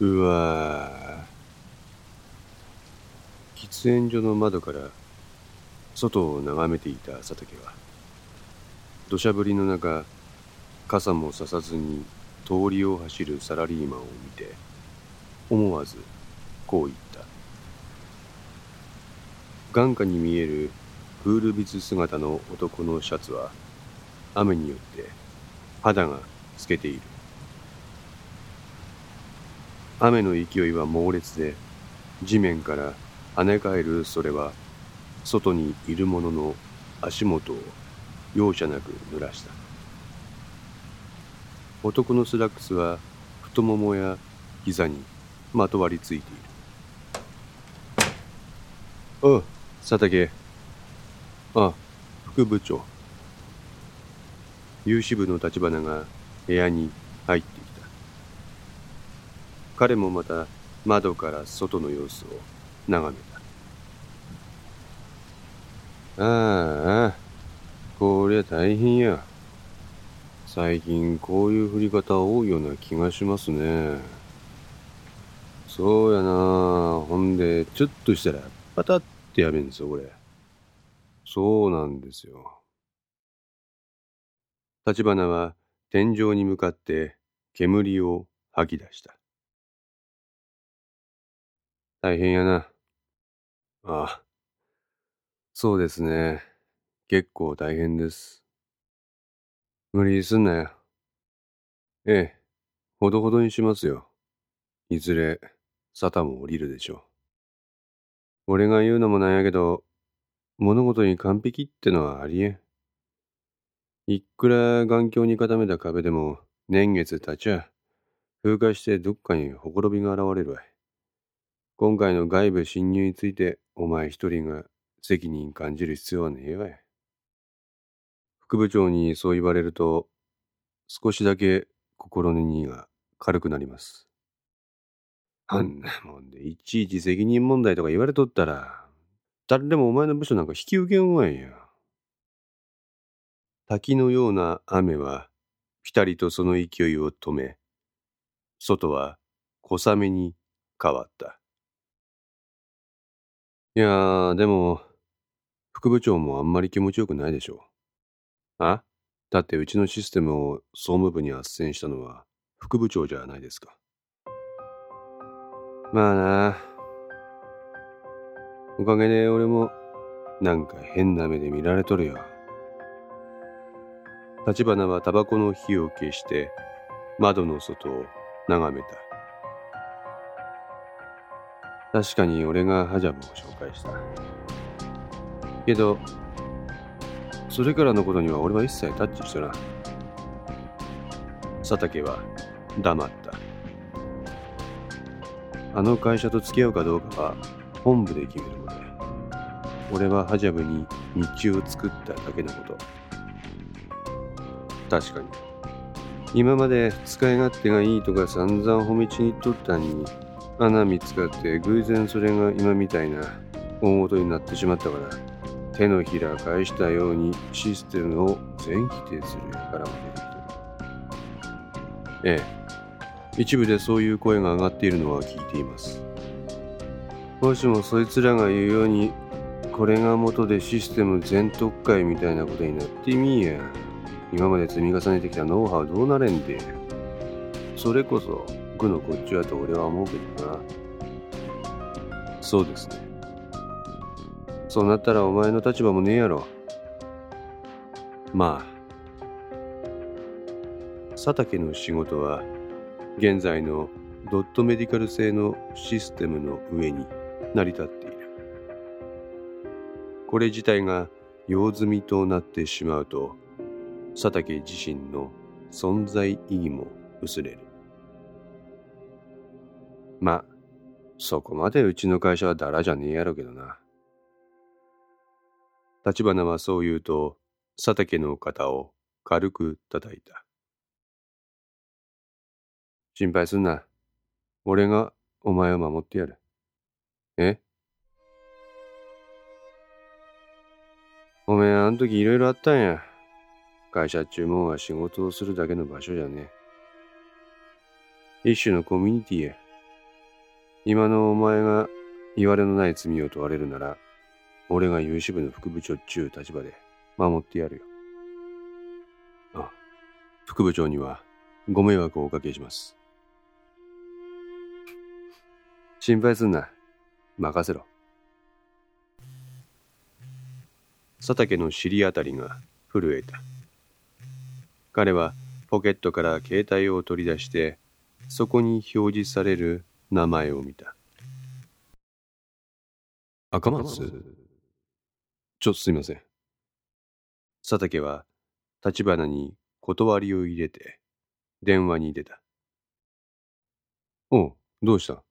うわぁ。喫煙所の窓から外を眺めていた佐竹は、土砂降りの中、傘もささずに通りを走るサラリーマンを見て、思わずこう言った。眼下に見えるプールビツ姿の男のシャツは、雨によって肌が透けている。雨の勢いは猛烈で、地面から跳ね返るそれは、外にいる者の足元を容赦なく濡らした。男のスラックスは太ももや膝にまとわりついている。おう、佐竹。あ、副部長。有志部の立花が部屋に入ってきた。彼もまた窓から外の様子を眺めた。ああ、こりゃ大変や。最近こういう降り方多いような気がしますね。そうやなほんで、ちょっとしたらパタってやめんですよ、これ。そうなんですよ。立花は天井に向かって煙を吐き出した。大変やな。ああ。そうですね。結構大変です。無理すんなよ。ええ、ほどほどにしますよ。いずれ、沙汰も降りるでしょう。俺が言うのもなんやけど、物事に完璧ってのはありえん。いくら眼鏡に固めた壁でも年月経ちゃ、風化してどっかにほころびが現れるわい。今回の外部侵入についてお前一人が責任感じる必要はねえわい。副部長にそう言われると、少しだけ心の荷が軽くなります。あんなもんでいちいち責任問題とか言われとったら、誰でもお前の部署なんか引き受けんわいや。滝のような雨は、ぴたりとその勢いを止め、外は小雨に変わった。いやー、でも、副部長もあんまり気持ちよくないでしょう。あ？だってうちのシステムを総務部に斡旋したのは副部長じゃないですか。まあなおかげで俺もなんか変な目で見られとるよ。立花はタバコの火を消して窓の外を眺めた。確かに俺がハジャブを紹介した。けど、それからのことには俺は一切タッチしてな。佐竹は黙った。あの会社と付き合うかどうかは本部で決めるので、俺はハジャブに道を作っただけのこと。確かに。今まで使い勝手がいいとか散々褒めちにっとったに、穴見つかって偶然それが今みたいな大事になってしまったから、手のひら返したようにシステムを全否定するからも出てきてる。ええ。一部でそういう声が上がっているのは聞いています。もしもそいつらが言うように、これが元でシステム全特会みたいなことになってみや。今まで積み重ねてきたノウハウどうなれんで。それこそ、愚のこっちはと俺は思うけどな。そうですね。そうなったらお前の立場もねえやろ。まあ。佐竹の仕事は、現在のドットメディカル製のシステムの上に成り立っている。これ自体が用済みとなってしまうと、佐竹自身の存在意義も薄れる。ま、そこまでうちの会社はだらじゃねえやろけどな。立花はそう言うと、佐竹の肩を軽く叩いた。心配すんな。俺がお前を守ってやる。え？おめえあん時いろいろあったんや。会社注文は仕事をするだけの場所じゃねえ。一種のコミュニティや。今のお前が言われのない罪を問われるなら、俺が有志部の副部長っちゅう立場で守ってやるよ。あ副部長にはご迷惑をおかけします。心配すんな。任せろ。佐竹の尻あたりが震えた。彼はポケットから携帯を取り出して、そこに表示される名前を見た。赤松？ちょっとすいません。佐竹は立花に断りを入れて電話に出た。おう、どうした？あ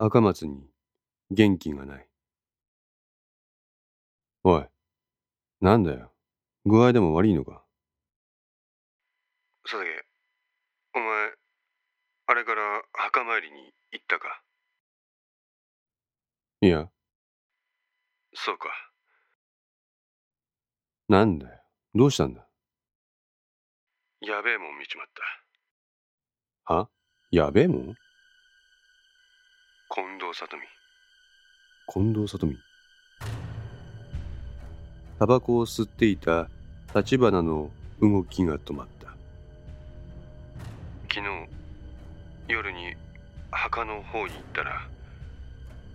あ。赤松に元気がない。おい、なんだよ。具合でも悪いのか？佐竹、お前、あれから墓参りに行ったか？いや。そうか。なんだよ。どうしたんだ？やべえもん見ちまった。は？やべえもん？近藤里美。近藤里美。タバコを吸っていた立花の動きが止まった。昨日、夜に墓の方に行ったら、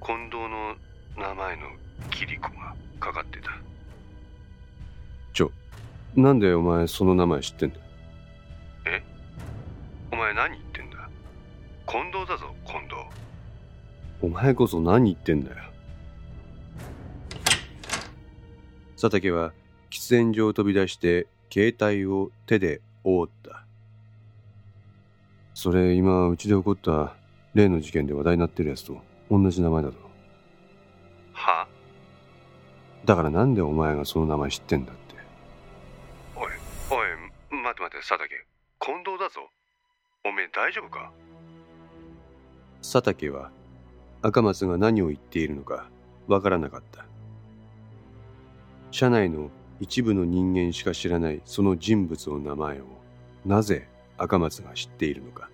近藤の名前のキリコがかかってた。ちょ、なんでお前その名前知ってんだえ？お前何言ってんだ？近藤だぞ、近藤。お前こそ何言ってんだよ？佐竹は喫煙所を飛び出して携帯を手で覆った。それ今うちで起こった例の事件で話題になってるやつと同じ名前だぞ。はだからなんでお前がその名前知ってんだって。おい、おい、待って待って、佐竹。近藤だぞ。おめえ大丈夫か？佐竹は赤松が何を言っているのかわからなかった。社内の一部の人間しか知らないその人物の名前をなぜ赤松が知っているのか。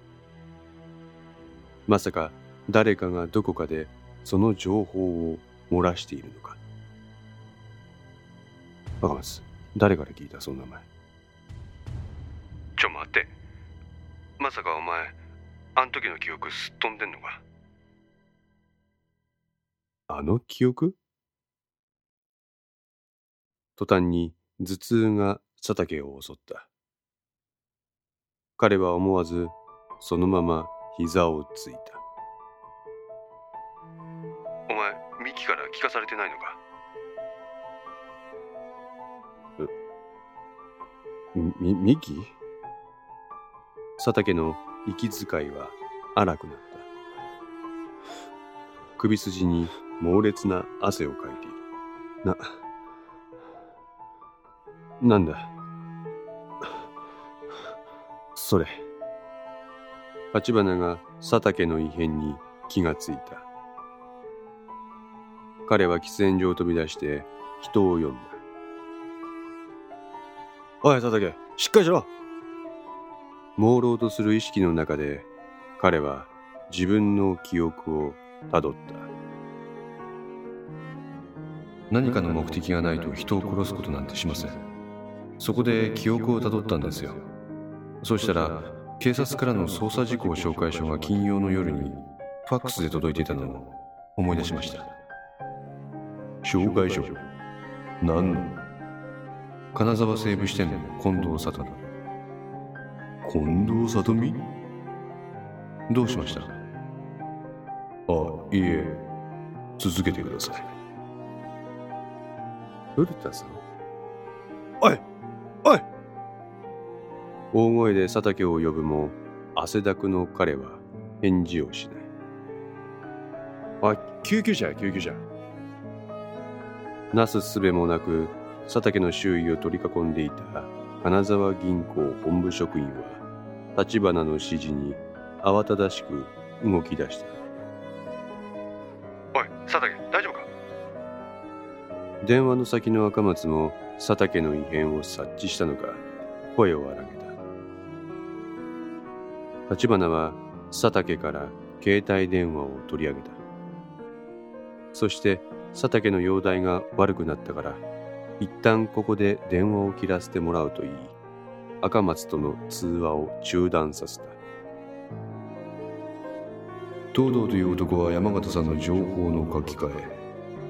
まさか誰かがどこかでその情報を漏らしているのか。赤松、誰から聞いたその名前？ちょ待って。まさかお前、あん時の記憶すっ飛んでんのか？あの記憶？途端に頭痛が佐竹を襲った。彼は思わずそのまま膝をついた。お前、ミキから聞かされてないのか？み、ミキ？佐竹の息遣いは荒くなった。首筋に猛烈な汗をかいている。な、なんだ？それ。立花が佐竹の異変に気がついた。彼は喫煙所を飛び出して人を呼んだ。おい佐竹、しっかりしろ朦朧とする意識の中で彼は自分の記憶をたどった。何かの目的がないと人を殺すことなんてしません。そこで記憶をたどったんですよそうしたら警察からの捜査事項紹介書が金曜の夜にファックスで届いていたのを思い出しました。紹介書。何の？金沢西部支店の近藤里美。近藤里美？どうしました？あいえ。続けてください。古田さん？おいおい大声で佐竹を呼ぶも汗だくの彼は返事をしないおい救急車や救急車。なすすべもなく佐竹の周囲を取り囲んでいた金沢銀行本部職員は立花の指示に慌ただしく動き出した。おい佐竹大丈夫か？電話の先の赤松も佐竹の異変を察知したのか声を荒げた立花は佐竹から携帯電話を取り上げた。そして佐竹の容体が悪くなったから、一旦ここで電話を切らせてもらうといい、赤松との通話を中断させた。東堂という男は山形さんの情報の書き換え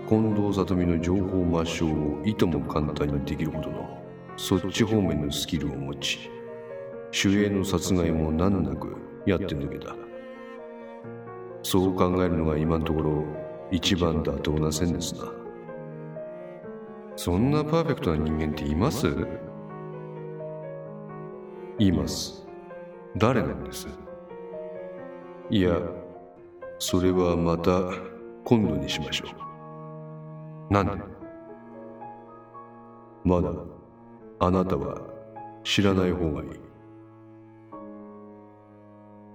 近藤里美の情報抹消をいとも簡単にできるほどのそっち方面のスキルを持ち主演の殺害も難なくやって抜けた。そう考えるのが今のところ一番妥当な線ですな。そんなパーフェクトな人間っています？います。誰なんです？いやそれはまた今度にしましょう。なんで？まだあなたは知らない方がいい。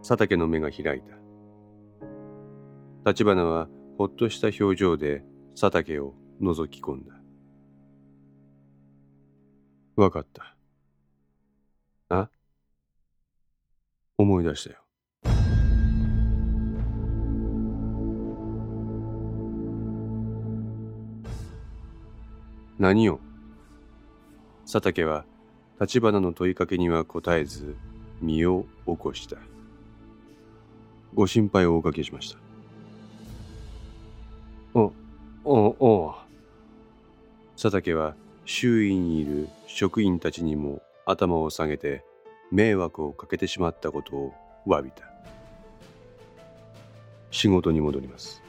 佐竹の目が開いた。立花はほっとした表情で佐竹を覗き込んだ。わかった。あ？思い出したよ。何を？佐竹は立花の問いかけには答えず身を起こした。ご心配をおかけしました。おおお佐竹は周囲にいる職員たちにも頭を下げて迷惑をかけてしまったことを詫びた。仕事に戻ります。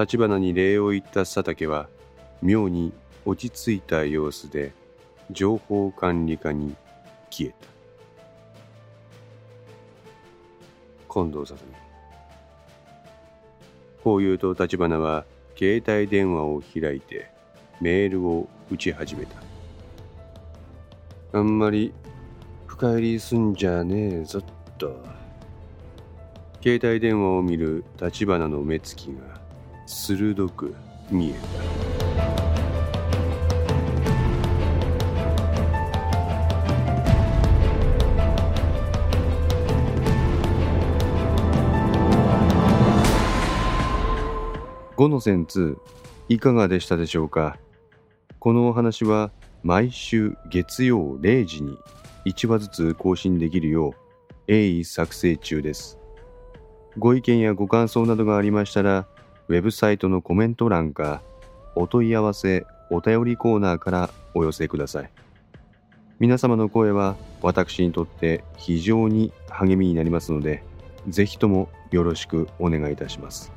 立花に礼を言った佐竹は妙に落ち着いた様子で情報管理課に消えた近藤里美こう言うと立花は携帯電話を開いてメールを打ち始めた。あんまり深入りすんじゃねえぞっと。携帯電話を見る立花の目つきが鋭く見えた。5の線2いかがでしたでしょうか？このお話は毎週月曜0時に1話ずつ更新できるよう鋭意作成中です。ご意見やご感想などがありましたらウェブサイトのコメント欄かお問い合わせお便りコーナーからお寄せください。皆様の声は私にとって非常に励みになりますのでぜひともよろしくお願いいたします。